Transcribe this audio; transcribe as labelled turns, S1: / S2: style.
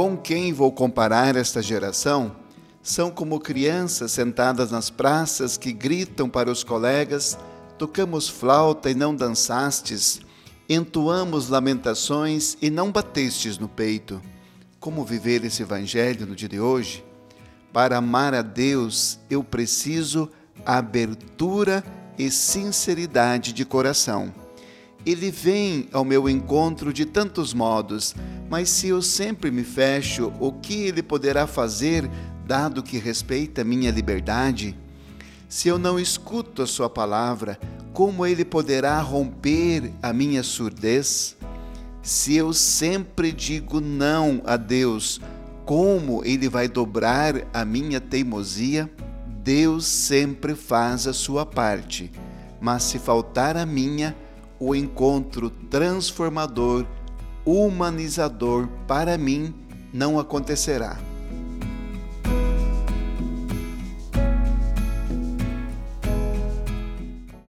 S1: Com quem vou comparar esta geração? São como crianças sentadas nas praças que gritam para os colegas: tocamos flauta e não dançastes, entoamos lamentações e não batestes no peito. Como viver esse evangelho no dia de hoje? Para amar a Deus, eu preciso abertura e sinceridade de coração. Ele vem ao meu encontro de tantos modos, mas se eu sempre me fecho, o que ele poderá fazer, dado que respeita minha liberdade? Se eu não escuto a sua palavra, como ele poderá romper a minha surdez? Se eu sempre digo não a Deus, como ele vai dobrar a minha teimosia? Deus sempre faz a sua parte, mas se faltar a minha, o encontro transformador, humanizador para mim não acontecerá.